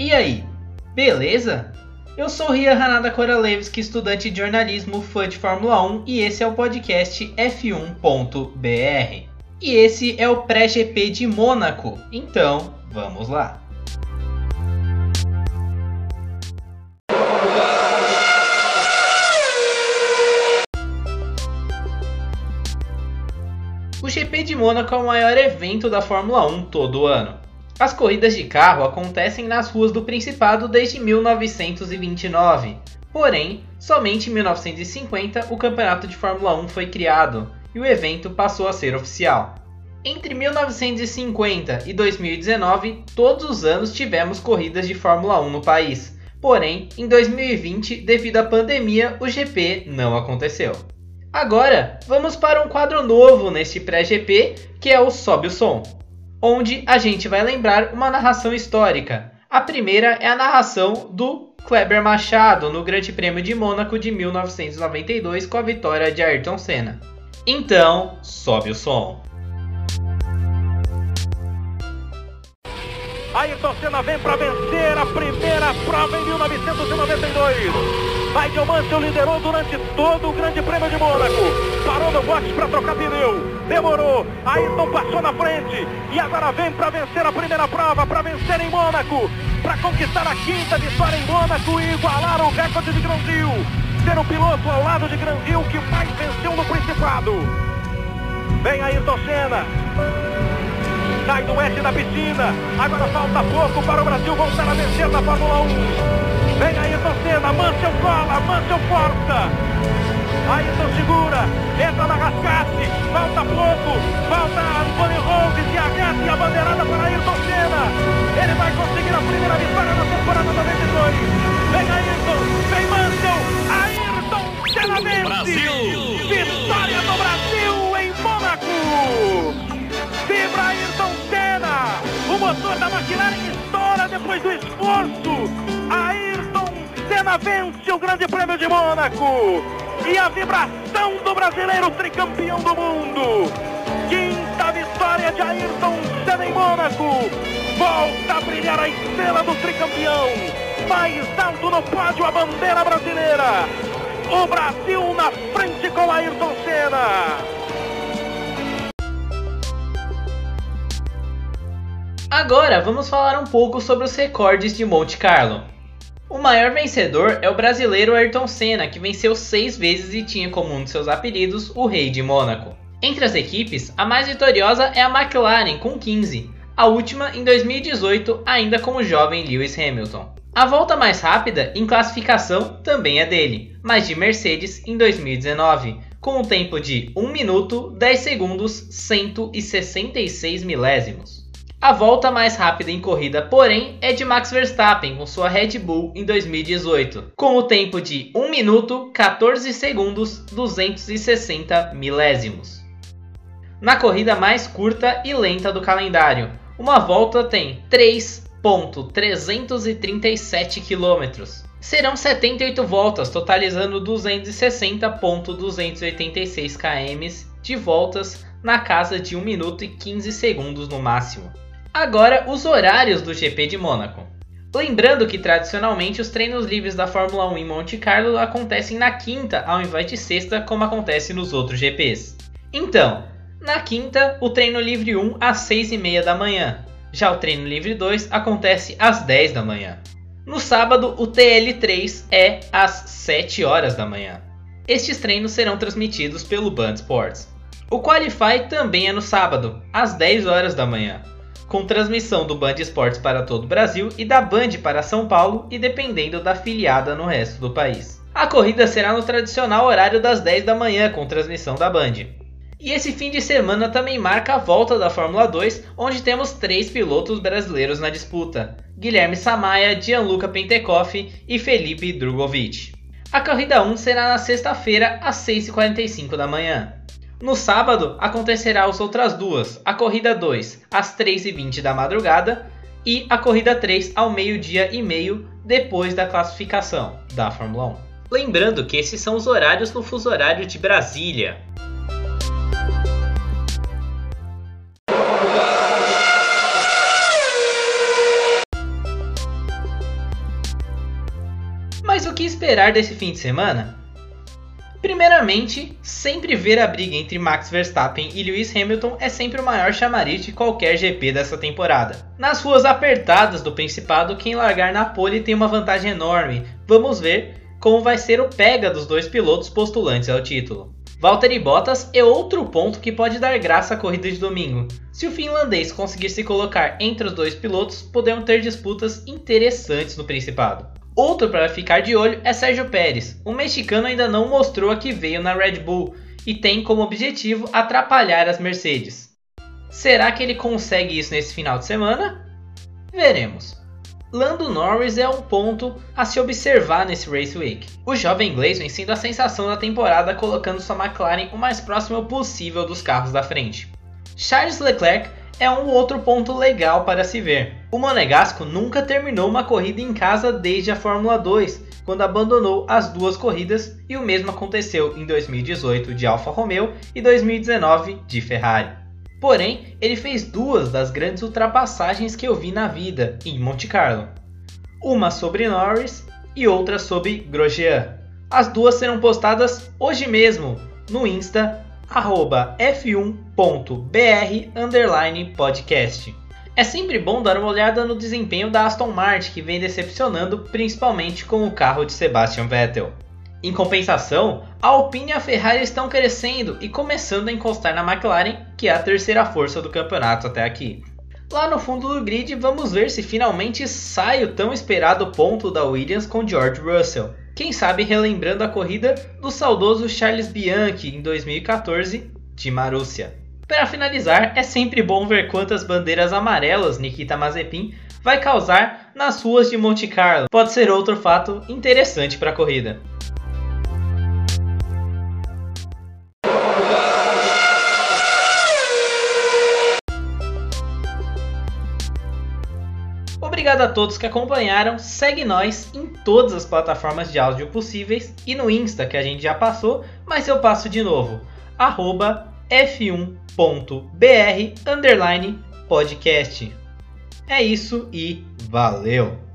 E aí, beleza? Eu sou Ria Hanada Koralevski, estudante de jornalismo, fã de Fórmula 1 e esse é o podcast F1.br. E esse é o pré-GP de Mônaco, então vamos lá. O GP de Mônaco é o maior evento da Fórmula 1 todo ano. As corridas de carro acontecem nas ruas do Principado desde 1929. Porém, somente em 1950 o Campeonato de Fórmula 1 foi criado e o evento passou a ser oficial. Entre 1950 e 2019, todos os anos tivemos corridas de Fórmula 1 no país. Porém, em 2020, devido à pandemia, o GP não aconteceu. Agora, vamos para um quadro novo neste pré-GP, que é o Sobe o Som, onde a gente vai lembrar uma narração histórica. A primeira é a narração do Kleber Machado no Grande Prêmio de Mônaco de 1992 com a vitória de Ayrton Senna. Então, sobe o som. Ayrton Senna vem para vencer a primeira prova em 1992. Nigel Mansell liderou durante todo o Grande Prêmio de Mônaco. Parou no box para trocar pneu. Demorou. Ayrton passou na frente. E agora vem para vencer a primeira prova, para vencer em Mônaco. Para conquistar a quinta vitória em Mônaco e igualar o recorde de Brasil. Ser o piloto ao lado de Granville que mais venceu no Principado. Vem Ayrton Senna. Sai do S da piscina. Agora falta pouco para o Brasil voltar a vencer na Fórmula 1. Vem Ayrton Senna, Mansell cola, Mansell força. Ayrton segura, entra na rascate, falta pouco, falta Antônio Rose, se agarra e a bandeirada para Ayrton Senna. Ele vai conseguir a primeira vitória na temporada 92. Vem Ayrton, vem Mansell, Ayrton Senna vence. Brasil. Vitória do Brasil em Mônaco. Vibra Ayrton Senna, o motor da McLaren estoura depois do esforço. Senna vence o Grande Prêmio de Mônaco. E a vibração do brasileiro tricampeão do mundo. Quinta vitória de Ayrton Senna em Mônaco. Volta a brilhar a estrela do tricampeão. Mais alto no pódio a bandeira brasileira. O Brasil na frente com Ayrton Senna. Agora vamos falar um pouco sobre os recordes de Monte Carlo. O maior vencedor é o brasileiro Ayrton Senna, que venceu seis vezes e tinha como um de seus apelidos o Rei de Mônaco. Entre as equipes, a mais vitoriosa é a McLaren, com 15, a última em 2018, ainda com o jovem Lewis Hamilton. A volta mais rápida em classificação também é dele, mas de Mercedes em 2019, com um tempo de 1 minuto 10 segundos 166 milésimos. A volta mais rápida em corrida, porém, é de Max Verstappen com sua Red Bull em 2018, com o tempo de 1 minuto 14 segundos 260 milésimos. Na corrida mais curta e lenta do calendário, uma volta tem 3.337 km. Serão 78 voltas, totalizando 260.286 km de voltas na casa de 1 minuto e 15 segundos no máximo. Agora, os horários do GP de Mônaco. Lembrando que tradicionalmente os treinos livres da Fórmula 1 em Monte Carlo acontecem na quinta ao invés de sexta, como acontece nos outros GPs. Então, na quinta, o treino livre 1 às 6 e meia da manhã. Já o treino livre 2 acontece às 10 da manhã. No sábado, o TL3 é às 7 horas da manhã. Estes treinos serão transmitidos pelo Band Sports. O Qualify também é no sábado, às 10 horas da manhã com transmissão do Band Esportes para todo o Brasil e da Band para São Paulo e dependendo da filiada no resto do país. A corrida será no tradicional horário das 10 da manhã com transmissão da Band. E esse fim de semana também marca a volta da Fórmula 2, onde temos três pilotos brasileiros na disputa: Guilherme Samaia, Gianluca Pentecoff e Felipe Drugovich. A corrida 1 será na sexta-feira às 6h45 da manhã. No sábado acontecerá as outras duas, a corrida 2 às 3h20 da madrugada e a corrida 3 ao meio-dia e meio depois da classificação da Fórmula 1. Lembrando que esses são os horários no fuso horário de Brasília. Mas o que esperar desse fim de semana? Primeiramente, sempre ver a briga entre Max Verstappen e Lewis Hamilton é sempre o maior chamariz de qualquer GP dessa temporada. Nas ruas apertadas do Principado, quem largar na pole tem uma vantagem enorme. Vamos ver como vai ser o pega dos dois pilotos postulantes ao título. Valtteri Bottas é outro ponto que pode dar graça à corrida de domingo. Se o finlandês conseguir se colocar entre os dois pilotos, podemos ter disputas interessantes no Principado. Outro para ficar de olho é Sérgio Pérez. O mexicano ainda não mostrou a que veio na Red Bull e tem como objetivo atrapalhar as Mercedes. Será que ele consegue isso nesse final de semana? Veremos. Lando Norris é um ponto a se observar nesse Race Week. O jovem inglês vem sendo a sensação da temporada, colocando sua McLaren o mais próximo possível dos carros da frente. Charles Leclerc é um outro ponto legal para se ver. O Monegasco nunca terminou uma corrida em casa desde a Fórmula 2, quando abandonou as duas corridas, e o mesmo aconteceu em 2018 de Alfa Romeo e 2019 de Ferrari. Porém, ele fez duas das grandes ultrapassagens que eu vi na vida em Monte Carlo. Uma sobre Norris e outra sobre Grosjean. As duas serão postadas hoje mesmo no Insta f1.br podcast. É sempre bom dar uma olhada no desempenho da Aston Martin, que vem decepcionando principalmente com o carro de Sebastian Vettel. Em compensação, a Alpine e a Ferrari estão crescendo e começando a encostar na McLaren, que é a terceira força do campeonato até aqui. Lá no fundo do grid, vamos ver se finalmente sai o tão esperado ponto da Williams com George Russell. Quem sabe relembrando a corrida do saudoso Charles Bianchi em 2014 de Marúcia. Para finalizar, é sempre bom ver quantas bandeiras amarelas Nikita Mazepin vai causar nas ruas de Monte Carlo. Pode ser outro fato interessante para a corrida. Obrigado a todos que acompanharam. Segue nós em todas as plataformas de áudio possíveis e no Insta que a gente já passou, mas eu passo de novo. f1.br podcast. É isso e valeu!